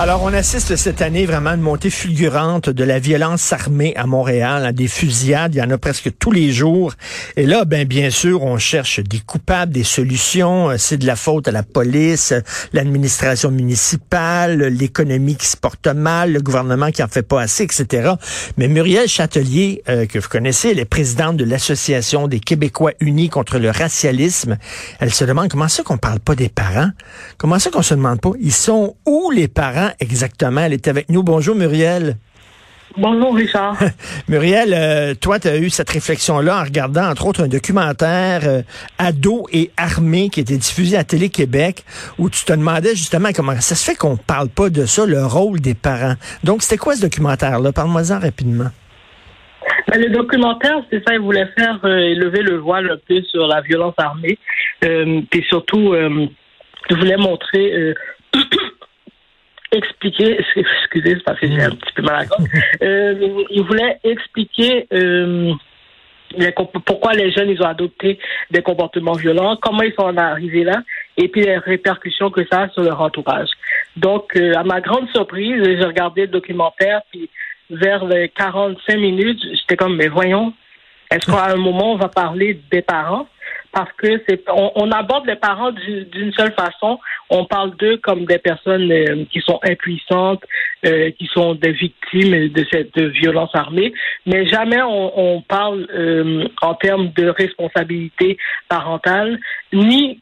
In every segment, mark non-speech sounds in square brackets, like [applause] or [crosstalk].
Alors, on assiste cette année vraiment à une montée fulgurante de la violence armée à Montréal, à des fusillades, il y en a presque tous les jours. Et là, ben bien sûr, on cherche des coupables, des solutions. C'est de la faute à la police, l'administration municipale, l'économie qui se porte mal, le gouvernement qui en fait pas assez, etc. Mais Muriel Châtelier, euh, que vous connaissez, elle est présidente de l'Association des Québécois unis contre le racialisme. Elle se demande comment ça qu'on parle pas des parents? Comment ça qu'on se demande pas? Ils sont où les parents? Exactement? Elle est avec nous. Bonjour Muriel. Bonjour Richard. [laughs] Muriel, euh, toi, tu as eu cette réflexion-là en regardant entre autres un documentaire euh, Ado et armée qui était diffusé à Télé-Québec où tu te demandais justement comment ça se fait qu'on parle pas de ça, le rôle des parents. Donc, c'était quoi ce documentaire-là? Parle-moi-en rapidement. Ben, le documentaire, c'est ça, il voulait faire euh, élever le voile un peu sur la violence armée. puis surtout, il voulait montrer [clears throat] expliquer, [laughs] excusez, parce que j'ai un petit peu mal à [laughs] euh, il voulait expliquer euh, pourquoi les jeunes ils ont adopté des comportements violents, comment ils sont arrivés là, et puis les répercussions que ça a sur leur entourage. Donc, euh, à ma grande surprise, j'ai regardé le documentaire, puis vers les 45 minutes, j'étais comme, mais voyons, est-ce qu'à un moment, on va parler des parents? Parce que c'est, on, aborde les parents d'une seule façon. On parle d'eux comme des personnes euh, qui sont impuissantes, euh, qui sont des victimes de cette violence armée, mais jamais on, on parle euh, en termes de responsabilité parentale, ni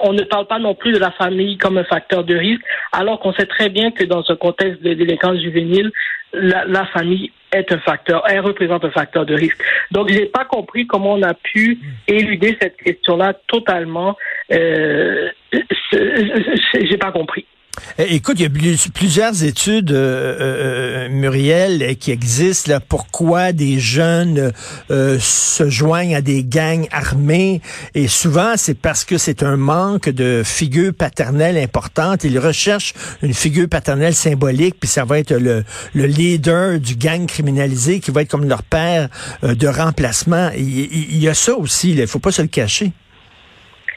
on ne parle pas non plus de la famille comme un facteur de risque, alors qu'on sait très bien que dans ce contexte de délinquance juvénile, la, la, famille est un facteur, elle représente un facteur de risque. Donc, j'ai pas compris comment on a pu éluder cette question-là totalement. Euh, j'ai pas compris. Eh, écoute, il y a plusieurs études, euh, euh, Muriel, qui existent. Là, pourquoi des jeunes euh, se joignent à des gangs armés. Et souvent, c'est parce que c'est un manque de figure paternelle importante. Ils recherchent une figure paternelle symbolique, puis ça va être le, le leader du gang criminalisé qui va être comme leur père de remplacement. Il, il, y a ça aussi, il faut pas se le cacher.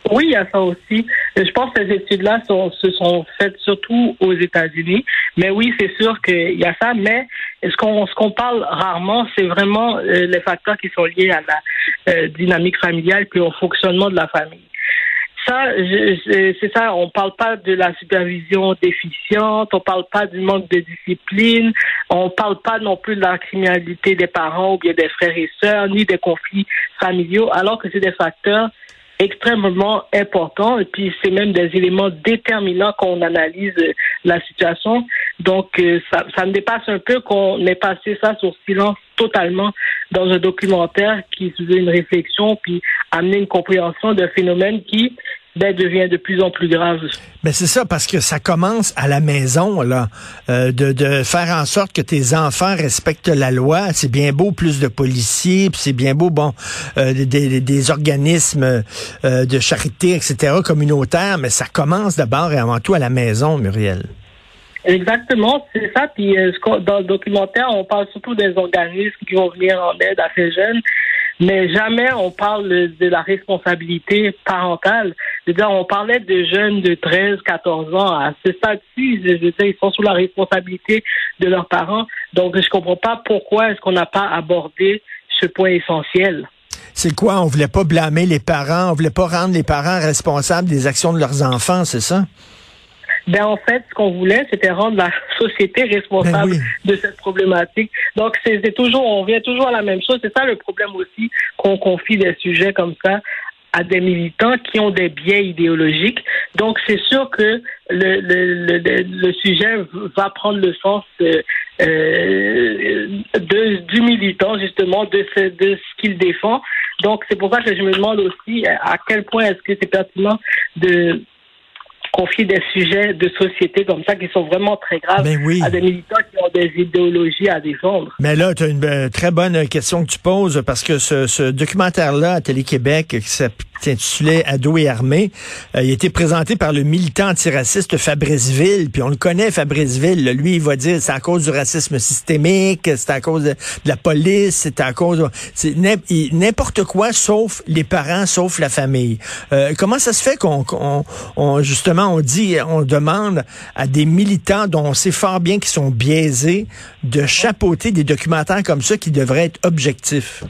Oui, il y a ça aussi. Je pense que ces études-là se sont faites surtout aux États-Unis. Mais oui, c'est sûr qu'il y a ça. Mais ce qu'on ce qu'on parle rarement, c'est vraiment euh, les facteurs qui sont liés à la euh, dynamique familiale puis au fonctionnement de la famille. Ça, c'est ça. On parle pas de la supervision déficiente. On parle pas du manque de discipline. On parle pas non plus de la criminalité des parents ou bien des frères et sœurs, ni des conflits familiaux, alors que c'est des facteurs extrêmement important et puis c'est même des éléments déterminants quand on analyse euh, la situation. Donc euh, ça, ça me dépasse un peu qu'on ait passé ça sur silence totalement dans un documentaire qui faisait une réflexion puis amener une compréhension d'un phénomène qui ben, devient de plus en plus grave. Ben c'est ça, parce que ça commence à la maison, là, euh, de, de faire en sorte que tes enfants respectent la loi. C'est bien beau, plus de policiers, puis c'est bien beau, bon, euh, des, des, organismes euh, de charité, etc., communautaires, mais ça commence d'abord et avant tout à la maison, Muriel. Exactement, c'est ça. Puis dans le documentaire, on parle surtout des organismes qui vont venir en aide à ces jeunes mais jamais on parle de la responsabilité parentale. C'est-à-dire, on parlait de jeunes de 13, 14 ans. À ce stade-ci, ils sont sous la responsabilité de leurs parents. Donc, je comprends pas pourquoi est-ce qu'on n'a pas abordé ce point essentiel. C'est quoi? On voulait pas blâmer les parents, on voulait pas rendre les parents responsables des actions de leurs enfants, c'est ça? Ben en fait, ce qu'on voulait, c'était rendre la [laughs] société responsable ben de cette problématique. Donc c'est toujours, on vient toujours à la même chose. C'est ça le problème aussi qu'on confie des sujets comme ça à des militants qui ont des biais idéologiques. Donc, c'est sûr que le, le, le, le, sujet va prendre le sens euh, euh de, du militant, justement, de ce, de ce qu'il défend. Donc, c'est pour ça que je me demande aussi à quel point est-ce que c'est pertinent de confier des sujets de société comme ça qui sont vraiment très graves oui. à des militants qui des idéologies à défendre. Mais là, tu as une euh, très bonne question que tu poses parce que ce, ce documentaire-là à Télé-Québec qui s'intitulait Ado et armée, euh, il a été présenté par le militant antiraciste Fabrice Ville, puis on le connaît, Fabrice Ville. Lui, il va dire c'est à cause du racisme systémique, c'est à cause de, de la police, c'est à cause... Il- n'importe quoi sauf les parents, sauf la famille. Euh, comment ça se fait qu'on, on- justement, on dit, on demande à des militants dont on sait fort bien qu'ils sont biaisés de chapeauter des documentaires comme ça qui devraient être objectifs?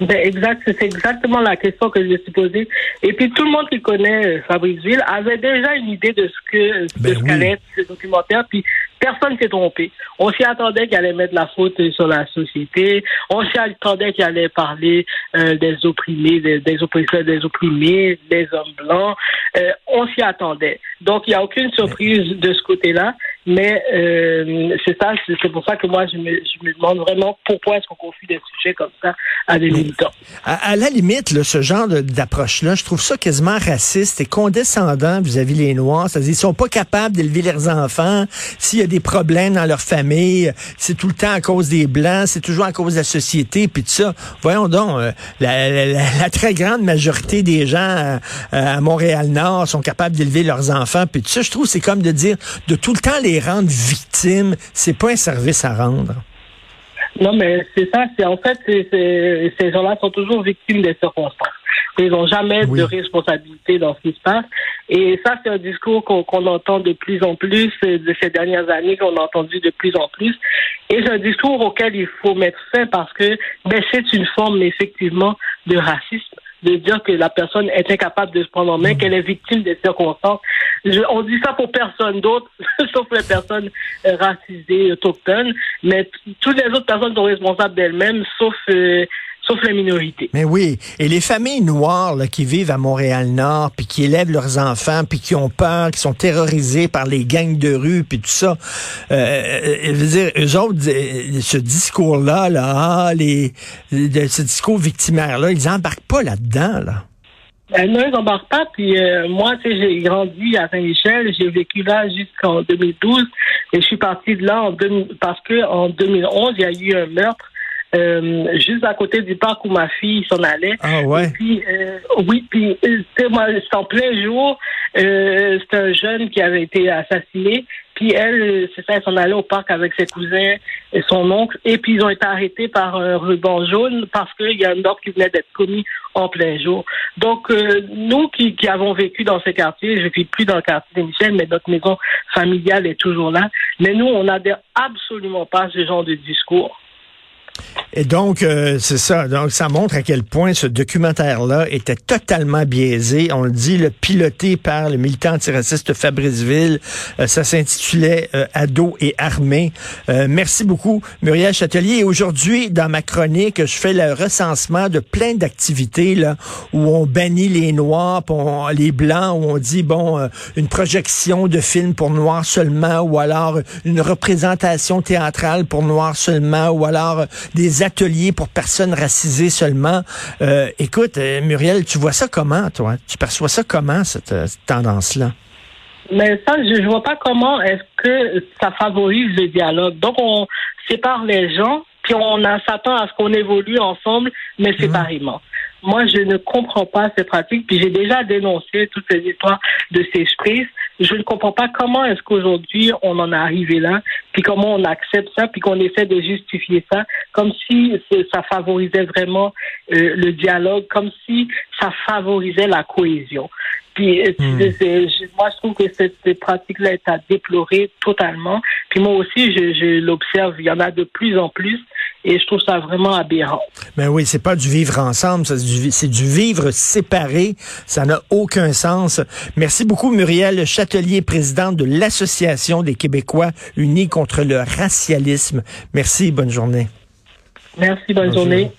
Ben, exact, c'est exactement la question que je me suis posée. Et puis tout le monde qui connaît euh, Fabrice Ville avait déjà une idée de ce que Ben ce oui. qu'allait être ce documentaire. Puis personne s'est trompé. On s'y attendait qu'il allait mettre la faute sur la société. On s'y attendait qu'il allait parler euh, des opprimés, des, des oppresseurs, des opprimés, des hommes blancs. Euh, on s'y attendait. Donc il n'y a aucune surprise de ce côté-là. Mais euh, c'est ça, c'est pour ça que moi je me, je me demande vraiment pourquoi est-ce qu'on confie des sujets comme ça à des militants. À, à la limite, là, ce genre d'approche-là, je trouve ça quasiment raciste et condescendant vis-à-vis les Noirs. C'est-à-dire, ils sont pas capables d'élever leurs enfants. S'il y a des problèmes dans leur famille, c'est tout le temps à cause des Blancs, c'est toujours à cause de la société, puis tout ça. Voyons donc, euh, la, la- la- la très grande majorité des gens euh, à Montréal-Nord sont capables d'élever leurs enfants, puis tout ça, je trouve, c'est comme de dire, de tout le temps les rendre victimes, c'est pas un service à rendre. Non, mais c'est ça. C'est en fait, ces gens-là sont toujours victimes des circonstances. Ils n'ont jamais Oui. de responsabilité dans ce qui se passe. Et ça, c'est un discours qu'on qu'on entend de plus en plus euh, de ces dernières années, qu'on a entendu de plus en plus. Et c'est un discours auquel il faut mettre fin parce que ben, c'est une forme effectivement de racisme de dire que la personne est incapable de se prendre en main, qu'elle est victime des circonstances. Je- on dit ça pour personne d'autre, [laughs] sauf les personnes euh, racisées, autochtones, mais toutes les autres personnes sont responsables d'elles-mêmes, sauf euh, sauf les minorités. Mais oui, et les familles noires là, qui vivent à Montréal-Nord, puis qui élèvent leurs enfants, puis qui ont peur, qui sont terrorisés par les gangs de rue, puis tout ça, euh, euh, je veux dire, eux autres, euh, ce discours-là, là, ah, les, ce discours victimaire-là, ils embarquent pas là-dedans, là. Ben, non, ils n'embarquent pas. Puis euh, moi, tu sais, j'ai grandi à Saint-Michel, j'ai vécu là jusqu'en 2012, et je suis partie de là en 2000 parce que en 2011, il y a eu un meurtre euh, juste à côté du parc où ma fille s'en allait. Ah ouais. Et puis, euh, oui, puis euh, c'était en plein jour. Euh, c'était un jeune qui avait été assassiné. Puis elle, c'est ça, elle s'en allait au parc avec ses cousins et son oncle. Et puis ils ont été arrêtés par un ruban jaune parce qu'il y a un ordre qui venait d'être commis en plein jour. Donc euh, nous qui, qui avons vécu dans ces quartiers, je vis plus dans le quartier des Michel, mais notre maison familiale est toujours là. Mais nous, on n'adhère absolument pas à ce genre de discours. Et donc, euh, c'est ça. Donc, ça montre à quel point ce documentaire-là était totalement biaisé. On le dit, le piloté par le militant antiraciste Fabrice Ville. Euh, ça s'intitulait euh, Ados et armés. Euh, merci beaucoup, Muriel Châtelier. Et aujourd'hui, dans ma chronique, je fais le recensement de plein d'activités là où on bannit les Noirs, on- les Blancs, où on dit, bon, euh, une projection de film pour Noirs seulement, ou alors une représentation théâtrale pour Noirs seulement, ou alors euh, des ateliers pour personnes racisées seulement. Euh, écoute, euh, Muriel, tu vois ça comment, toi? Tu perçois ça comment, cette, euh, cette tendance-là? Mais ça, je ne vois pas comment est-ce que ça favorise le dialogue. Donc, on sépare les gens, puis on s'attend à ce qu'on évolue ensemble, mais séparément. Moi, je ne comprends pas ces pratiques, puis j'ai déjà dénoncé toutes ces histoires de prises. Je ne comprends pas comment est-ce qu'aujourd'hui on en est arrivé là, puis comment on accepte ça, puis qu'on essaie de justifier ça, comme si ça favorisait vraiment euh, le dialogue, comme si ça favorisait la cohésion. Puis euh, Hmm. moi, je trouve que cette, cette pratique-là est à déplorer totalement. Puis moi aussi, je, je l'observe, il y en a de plus en plus, et je trouve ça vraiment aberrant. Ben oui, c'est pas du vivre ensemble, c'est du, vivre séparé. Ça n'a aucun sens. Merci beaucoup, Muriel Châtelier, présidente de l'Association des Québécois unis contre le racialisme. Merci, bonne journée. Merci, bonne Bonjour. journée.